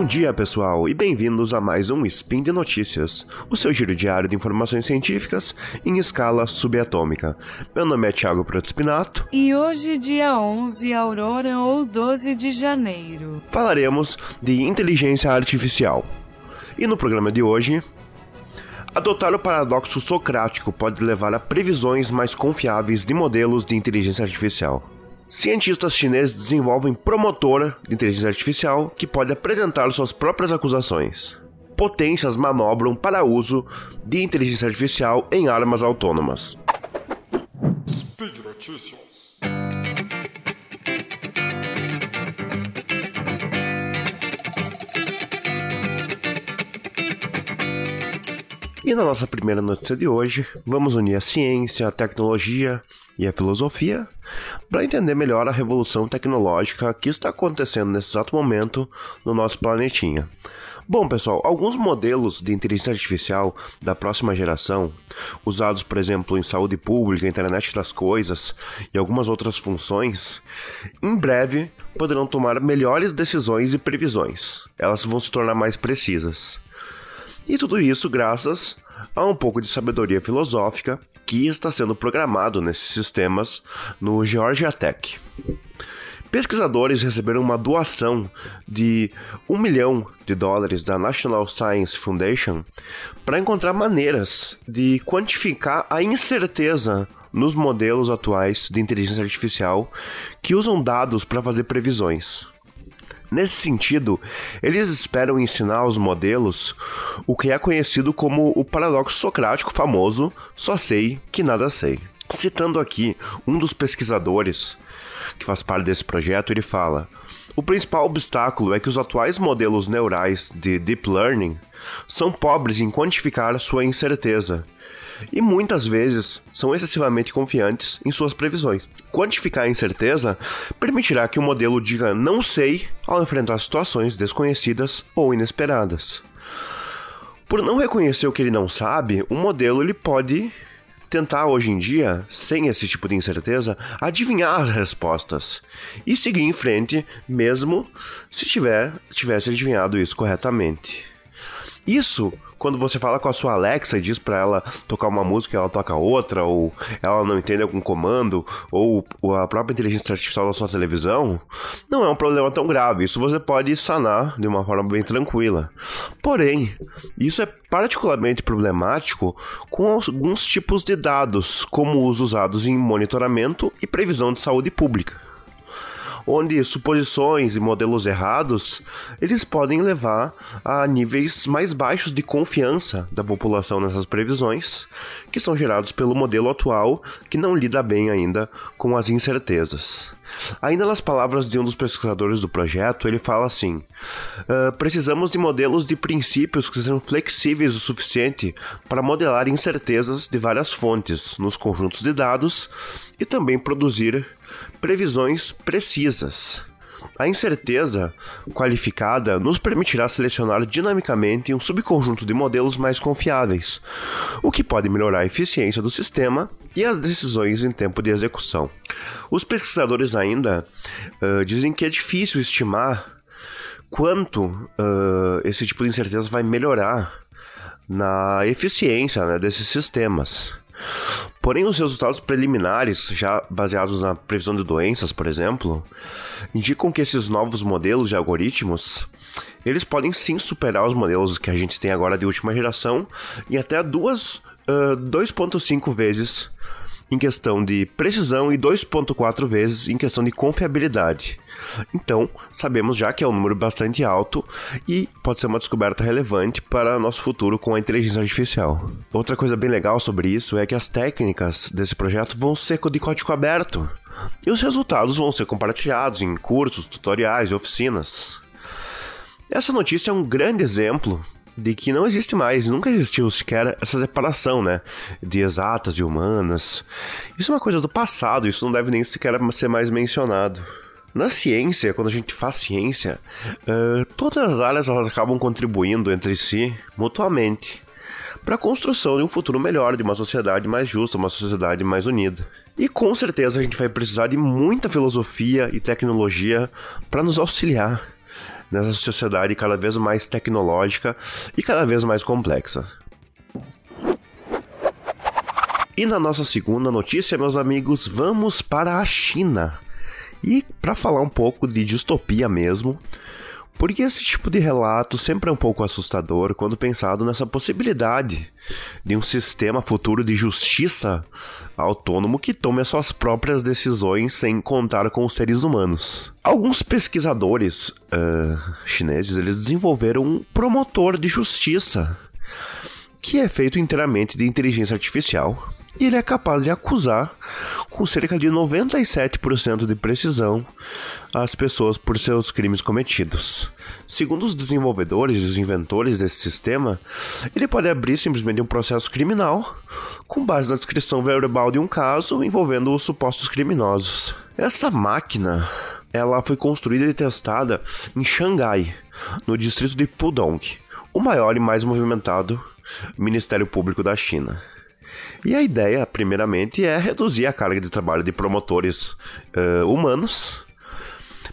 Bom dia, pessoal, e bem-vindos a mais um Spin de Notícias, o seu giro diário de informações científicas em escala subatômica. Meu nome é Thiago Protespinato. E hoje, dia 11 Aurora ou 12 de janeiro, falaremos de inteligência artificial. E no programa de hoje, Adotar o paradoxo socrático pode levar a previsões mais confiáveis de modelos de inteligência artificial. Cientistas chineses desenvolvem promotor de inteligência artificial que pode apresentar suas próprias acusações. Potências manobram para uso de inteligência artificial em armas autônomas. Speed Notícias. E na nossa primeira notícia de hoje, vamos unir a ciência, a tecnologia e a filosofia para entender melhor a revolução tecnológica que está acontecendo nesse exato momento no nosso planetinha. Bom, pessoal, alguns modelos de inteligência artificial da próxima geração, usados, por exemplo, em saúde pública, internet das coisas e algumas outras funções, em breve poderão tomar melhores decisões e previsões. Elas vão se tornar mais precisas. E tudo isso graças a um pouco de sabedoria filosófica que está sendo programado nesses sistemas no Georgia Tech. Pesquisadores receberam uma doação de um milhão de dólares da National Science Foundation para encontrar maneiras de quantificar a incerteza nos modelos atuais de inteligência artificial que usam dados para fazer previsões. Nesse sentido, eles esperam ensinar aos modelos o que é conhecido como o paradoxo socrático famoso só sei que nada sei. Citando aqui um dos pesquisadores que faz parte desse projeto, ele fala: o principal obstáculo é que os atuais modelos neurais de deep learning são pobres em quantificar sua incerteza e muitas vezes são excessivamente confiantes em suas previsões. Quantificar a incerteza permitirá que o modelo diga não sei ao enfrentar situações desconhecidas ou inesperadas. Por não reconhecer o que ele não sabe, o modelo ele pode tentar hoje em dia, sem esse tipo de incerteza, adivinhar as respostas e seguir em frente, mesmo se tiver, tivesse adivinhado isso corretamente. Isso quando você fala com a sua Alexa e diz para ela tocar uma música e ela toca outra, ou ela não entende algum comando, ou a própria inteligência artificial da sua televisão, não é um problema tão grave. Isso você pode sanar de uma forma bem tranquila. Porém, isso é particularmente problemático com alguns tipos de dados, como os usados em monitoramento e previsão de saúde pública onde suposições e modelos errados eles podem levar a níveis mais baixos de confiança da população nessas previsões, que são gerados pelo modelo atual que não lida bem ainda com as incertezas. Ainda nas palavras de um dos pesquisadores do projeto, ele fala assim: uh, precisamos de modelos de princípios que sejam flexíveis o suficiente para modelar incertezas de várias fontes nos conjuntos de dados e também produzir previsões precisas. A incerteza qualificada nos permitirá selecionar dinamicamente um subconjunto de modelos mais confiáveis, o que pode melhorar a eficiência do sistema e as decisões em tempo de execução. Os pesquisadores ainda uh, dizem que é difícil estimar quanto uh, esse tipo de incerteza vai melhorar na eficiência né, desses sistemas. Porém, os resultados preliminares, já baseados na previsão de doenças, por exemplo, indicam que esses novos modelos de algoritmos eles podem sim superar os modelos que a gente tem agora de última geração em até duas, uh, 2.5 vezes em questão de precisão e 2.4 vezes em questão de confiabilidade. Então, sabemos já que é um número bastante alto e pode ser uma descoberta relevante para nosso futuro com a inteligência artificial. Outra coisa bem legal sobre isso é que as técnicas desse projeto vão ser de código aberto. E os resultados vão ser compartilhados em cursos, tutoriais e oficinas. Essa notícia é um grande exemplo de que não existe mais, nunca existiu sequer essa separação, né, de exatas e humanas. Isso é uma coisa do passado, isso não deve nem sequer ser mais mencionado. Na ciência, quando a gente faz ciência, uh, todas as áreas elas acabam contribuindo entre si mutuamente para a construção de um futuro melhor, de uma sociedade mais justa, uma sociedade mais unida. E com certeza a gente vai precisar de muita filosofia e tecnologia para nos auxiliar nessa sociedade cada vez mais tecnológica e cada vez mais complexa. E na nossa segunda notícia, meus amigos, vamos para a China. E para falar um pouco de distopia mesmo, porque esse tipo de relato sempre é um pouco assustador quando pensado nessa possibilidade de um sistema futuro de justiça autônomo que tome as suas próprias decisões sem contar com os seres humanos. Alguns pesquisadores uh, chineses eles desenvolveram um promotor de justiça que é feito inteiramente de inteligência artificial e ele é capaz de acusar com cerca de 97% de precisão as pessoas por seus crimes cometidos. Segundo os desenvolvedores e os inventores desse sistema, ele pode abrir simplesmente um processo criminal com base na descrição verbal de um caso envolvendo os supostos criminosos. Essa máquina ela foi construída e testada em Xangai, no distrito de Pudong, o maior e mais movimentado Ministério Público da China. E a ideia, primeiramente, é reduzir a carga de trabalho de promotores uh, humanos,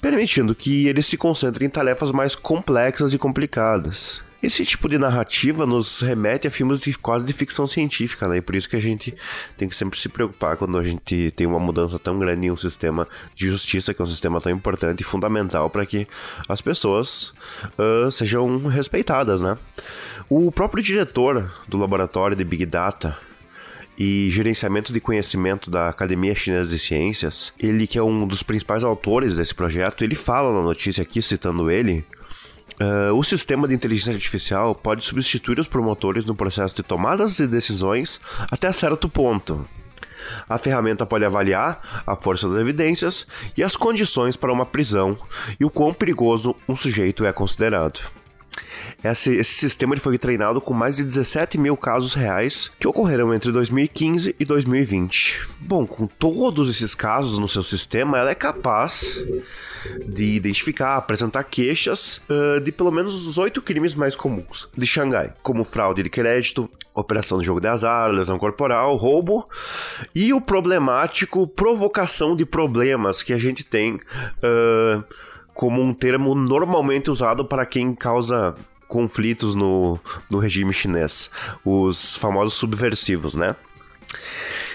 permitindo que eles se concentrem em tarefas mais complexas e complicadas. Esse tipo de narrativa nos remete a filmes de, quase de ficção científica, né? E por isso que a gente tem que sempre se preocupar quando a gente tem uma mudança tão grande em um sistema de justiça, que é um sistema tão importante e fundamental para que as pessoas uh, sejam respeitadas, né? O próprio diretor do laboratório de Big Data, e gerenciamento de conhecimento da Academia Chinesa de Ciências, ele que é um dos principais autores desse projeto, ele fala na notícia aqui, citando ele, Uh, o sistema de inteligência artificial pode substituir os promotores no processo de tomadas de decisões até certo ponto. A ferramenta pode avaliar a força das evidências e as condições para uma prisão e o quão perigoso um sujeito é considerado. Esse, esse sistema ele foi treinado com mais de 17 mil casos reais que ocorreram entre 2015 e 2020. Bom, com todos esses casos no seu sistema, ela é capaz de identificar, apresentar queixas uh, de pelo menos os oito crimes mais comuns de Xangai, como fraude de crédito, operação de jogo de azar, lesão corporal, roubo e o problemático provocação de problemas que a gente tem uh, como um termo normalmente usado para quem causa conflitos no, no regime chinês, os famosos subversivos, né?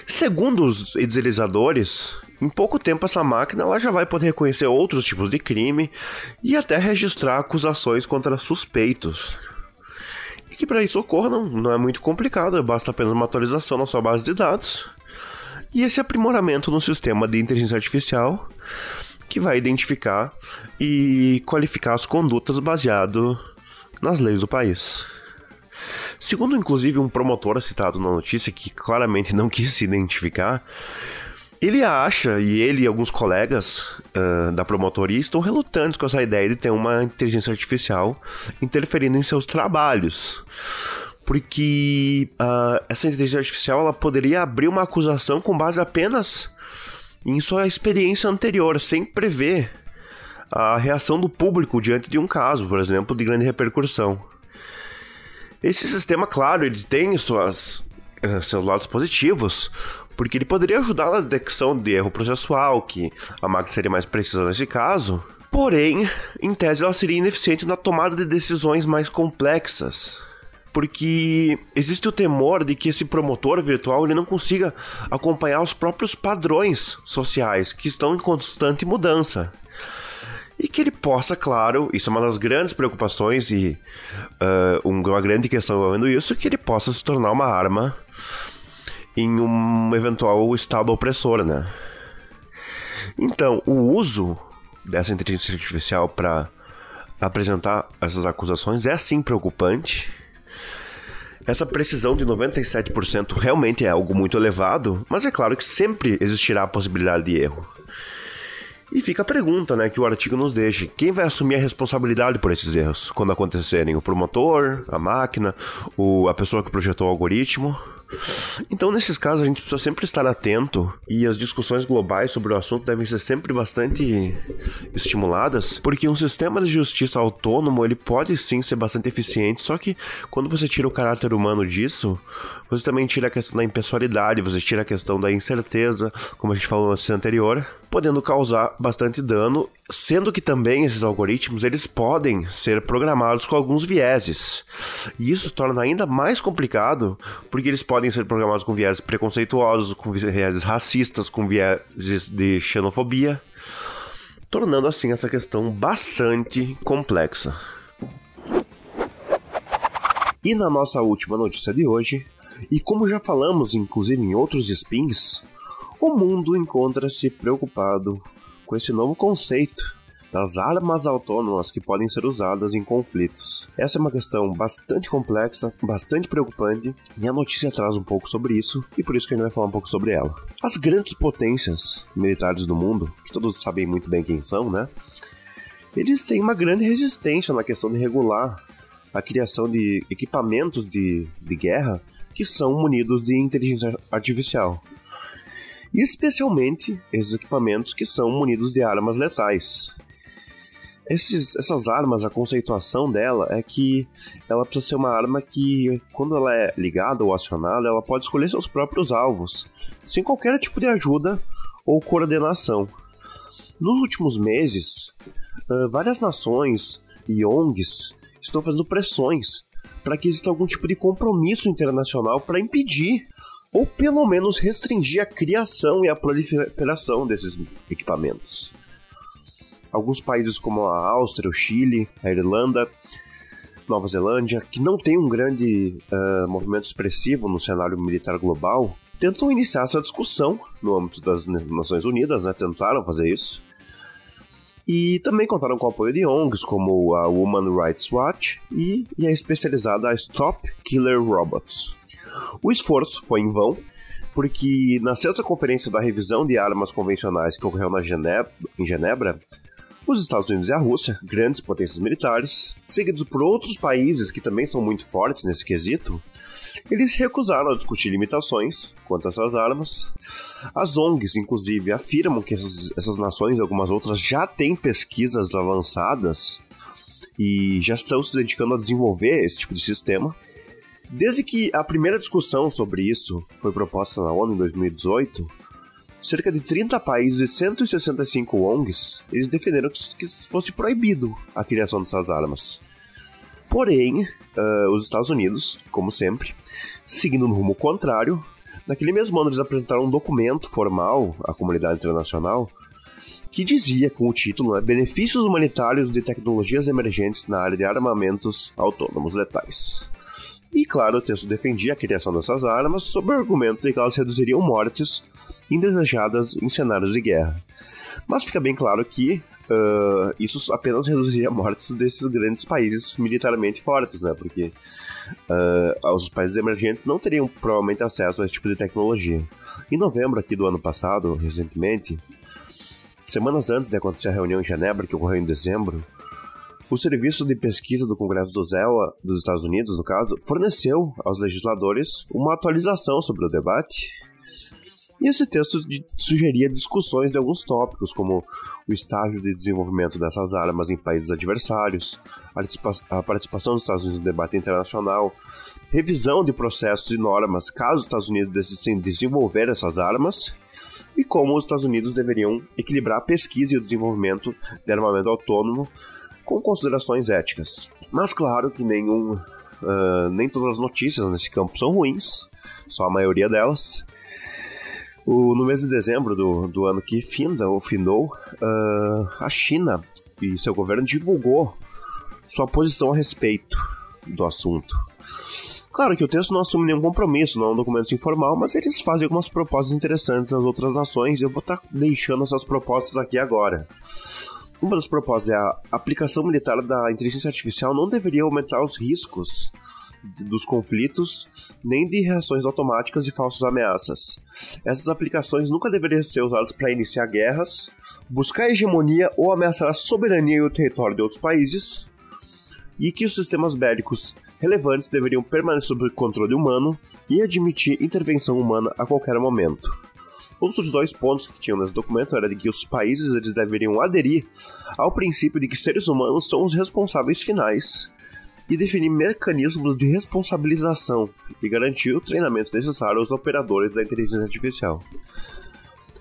Segundo os idealizadores, em pouco tempo essa máquina ela já vai poder reconhecer outros tipos de crime e até registrar acusações contra suspeitos. E que para isso ocorra não, não é muito complicado, basta apenas uma atualização na sua base de dados e esse aprimoramento no sistema de inteligência artificial que vai identificar e qualificar as condutas baseado nas leis do país. Segundo, inclusive, um promotor citado na notícia, que claramente não quis se identificar, ele acha, e ele e alguns colegas uh, da promotoria estão relutantes com essa ideia de ter uma inteligência artificial interferindo em seus trabalhos. Porque uh, essa inteligência artificial ela poderia abrir uma acusação com base apenas em sua experiência anterior, sem prever a reação do público diante de um caso, por exemplo, de grande repercussão. Esse sistema, claro, ele tem suas, eh, seus lados positivos, porque ele poderia ajudar na detecção de erro processual, que a máquina seria mais precisa nesse caso. Porém, em tese, ela seria ineficiente na tomada de decisões mais complexas porque existe o temor de que esse promotor virtual ele não consiga acompanhar os próprios padrões sociais que estão em constante mudança e que ele possa, claro, isso é uma das grandes preocupações e uh, uma grande questão envolvendo isso, que ele possa se tornar uma arma em um eventual estado opressor, né? Então, o uso dessa inteligência artificial para apresentar essas acusações é sim preocupante. Essa precisão de 97% realmente é algo muito elevado, mas é claro que sempre existirá a possibilidade de erro. E fica a pergunta, né, que o artigo nos deixa: quem vai assumir a responsabilidade por esses erros quando acontecerem? O promotor, a máquina, o, a pessoa que projetou o algoritmo? Então, nesses casos, a gente precisa sempre estar atento e as discussões globais sobre o assunto devem ser sempre bastante estimuladas, porque um sistema de justiça autônomo ele pode sim ser bastante eficiente, só que quando você tira o caráter humano disso, você também tira a questão da impessoalidade, você tira a questão da incerteza, como a gente falou no anterior, podendo causar bastante dano Sendo que também esses algoritmos eles podem ser programados com alguns vieses. E isso torna ainda mais complicado, porque eles podem ser programados com vieses preconceituosos, com vieses racistas, com vieses de xenofobia, tornando assim essa questão bastante complexa. E na nossa última notícia de hoje, e como já falamos inclusive em outros spins, o mundo encontra-se preocupado com esse novo conceito das armas autônomas que podem ser usadas em conflitos. Essa é uma questão bastante complexa, bastante preocupante, e a notícia traz um pouco sobre isso, e por isso que a gente vai falar um pouco sobre ela. As grandes potências militares do mundo, que todos sabem muito bem quem são, né? Eles têm uma grande resistência na questão de regular a criação de equipamentos de, de guerra que são munidos de inteligência artificial especialmente esses equipamentos que são munidos de armas letais. Esses, essas armas, a conceituação dela é que ela precisa ser uma arma que, quando ela é ligada ou acionada, ela pode escolher seus próprios alvos, sem qualquer tipo de ajuda ou coordenação. Nos últimos meses, várias nações e ONGs estão fazendo pressões para que exista algum tipo de compromisso internacional para impedir ou pelo menos restringir a criação e a proliferação desses equipamentos. Alguns países como a Áustria, o Chile, a Irlanda, Nova Zelândia, que não tem um grande uh, movimento expressivo no cenário militar global, tentam iniciar essa discussão no âmbito das Nações Unidas, né? tentaram fazer isso. E também contaram com o apoio de ONGs como a Women Rights Watch e, e a especializada Stop Killer Robots. O esforço foi em vão, porque na sexta conferência da revisão de armas convencionais que ocorreu na Genebra, em Genebra, os Estados Unidos e a Rússia, grandes potências militares, seguidos por outros países que também são muito fortes nesse quesito, eles recusaram a discutir limitações quanto a essas armas. As ONGs, inclusive, afirmam que essas, essas nações e algumas outras já têm pesquisas avançadas e já estão se dedicando a desenvolver esse tipo de sistema. Desde que a primeira discussão sobre isso foi proposta na ONU em 2018, cerca de 30 países e 165 ONGs, eles defenderam que fosse proibido a criação dessas armas. Porém, uh, os Estados Unidos, como sempre, seguindo no rumo contrário, naquele mesmo ano eles apresentaram um documento formal à comunidade internacional que dizia com o título né, Benefícios Humanitários de Tecnologias Emergentes na Área de Armamentos Autônomos Letais. E claro, o texto defendia a criação dessas armas sob o argumento de que elas reduziriam mortes indesejadas em cenários de guerra. Mas fica bem claro que uh, isso apenas reduziria mortes desses grandes países militarmente fortes, né? Porque uh, os países emergentes não teriam provavelmente acesso a esse tipo de tecnologia. Em novembro aqui do ano passado, recentemente, semanas antes de acontecer a reunião em Genebra, que ocorreu em dezembro, o Serviço de Pesquisa do Congresso do ZEA dos Estados Unidos, no caso, forneceu aos legisladores uma atualização sobre o debate. E esse texto sugeria discussões de alguns tópicos, como o estágio de desenvolvimento dessas armas em países adversários, a participação dos Estados Unidos no debate internacional, revisão de processos e normas caso os Estados Unidos decidissem desenvolver essas armas, e como os Estados Unidos deveriam equilibrar a pesquisa e o desenvolvimento de armamento autônomo com considerações éticas. Mas claro que nenhum, uh, nem todas as notícias nesse campo são ruins, só a maioria delas. O, no mês de dezembro do, do ano que finda ou uh, a China e seu governo divulgou sua posição a respeito do assunto. Claro que o texto não assume nenhum compromisso, não é um documento informal, mas eles fazem algumas propostas interessantes nas outras nações e eu vou estar tá deixando essas propostas aqui agora. Uma das propostas é a aplicação militar da inteligência artificial não deveria aumentar os riscos dos conflitos, nem de reações automáticas e falsas ameaças. Essas aplicações nunca deveriam ser usadas para iniciar guerras, buscar hegemonia ou ameaçar a soberania e o território de outros países, e que os sistemas bélicos relevantes deveriam permanecer sob controle humano e admitir intervenção humana a qualquer momento. Outros dois pontos que tinham nesse documento era de que os países eles deveriam aderir ao princípio de que seres humanos são os responsáveis finais e definir mecanismos de responsabilização e garantir o treinamento necessário aos operadores da inteligência artificial.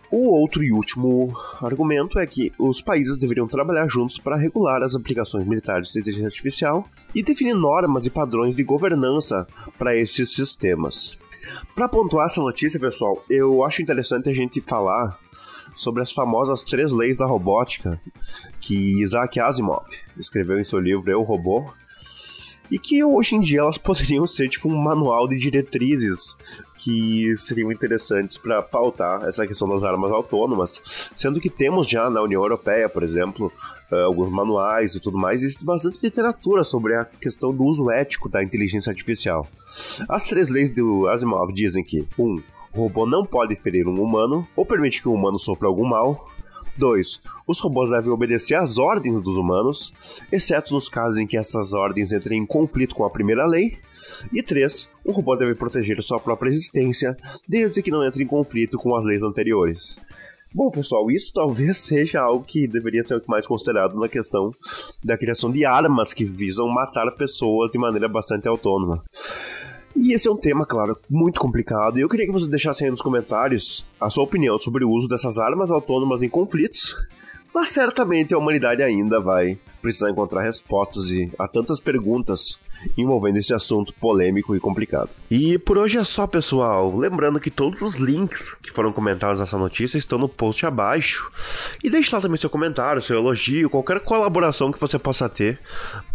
O outro e último argumento é que os países deveriam trabalhar juntos para regular as aplicações militares de inteligência artificial e definir normas e padrões de governança para esses sistemas. Para pontuar essa notícia, pessoal, eu acho interessante a gente falar sobre as famosas três leis da robótica que Isaac Asimov escreveu em seu livro Eu Robô e que hoje em dia elas poderiam ser tipo um manual de diretrizes que seriam interessantes para pautar essa questão das armas autônomas, sendo que temos já na União Europeia, por exemplo, eh, alguns manuais e tudo mais, existe bastante literatura sobre a questão do uso ético da inteligência artificial. As três leis do Asimov dizem que 1. Um, o robô não pode ferir um humano ou permitir que um humano sofra algum mal. 2. Os robôs devem obedecer às ordens dos humanos, exceto nos casos em que essas ordens entrem em conflito com a primeira lei. E 3. O robô deve proteger sua própria existência, desde que não entre em conflito com as leis anteriores. Bom, pessoal, isso talvez seja algo que deveria ser mais considerado na questão da criação de armas que visam matar pessoas de maneira bastante autônoma. E esse é um tema, claro, muito complicado, e eu queria que vocês deixassem aí nos comentários a sua opinião sobre o uso dessas armas autônomas em conflitos. Mas certamente a humanidade ainda vai precisar encontrar respostas e a tantas perguntas envolvendo esse assunto polêmico e complicado. E por hoje é só, pessoal. Lembrando que todos os links que foram comentados nessa notícia estão no post abaixo. E deixe lá também seu comentário, seu elogio, qualquer colaboração que você possa ter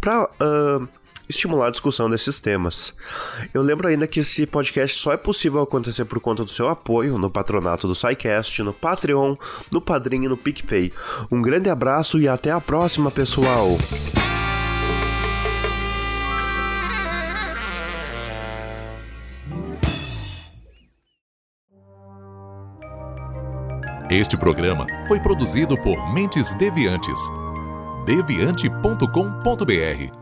para uh, estimular a discussão desses temas. Eu lembro ainda que esse podcast só é possível acontecer por conta do seu apoio no patronato do SciCast, no Patreon, no Padrinho e no PicPay. Um grande abraço e até a próxima, pessoal! Este programa foi produzido por Mentes Deviantes. deviante.com.br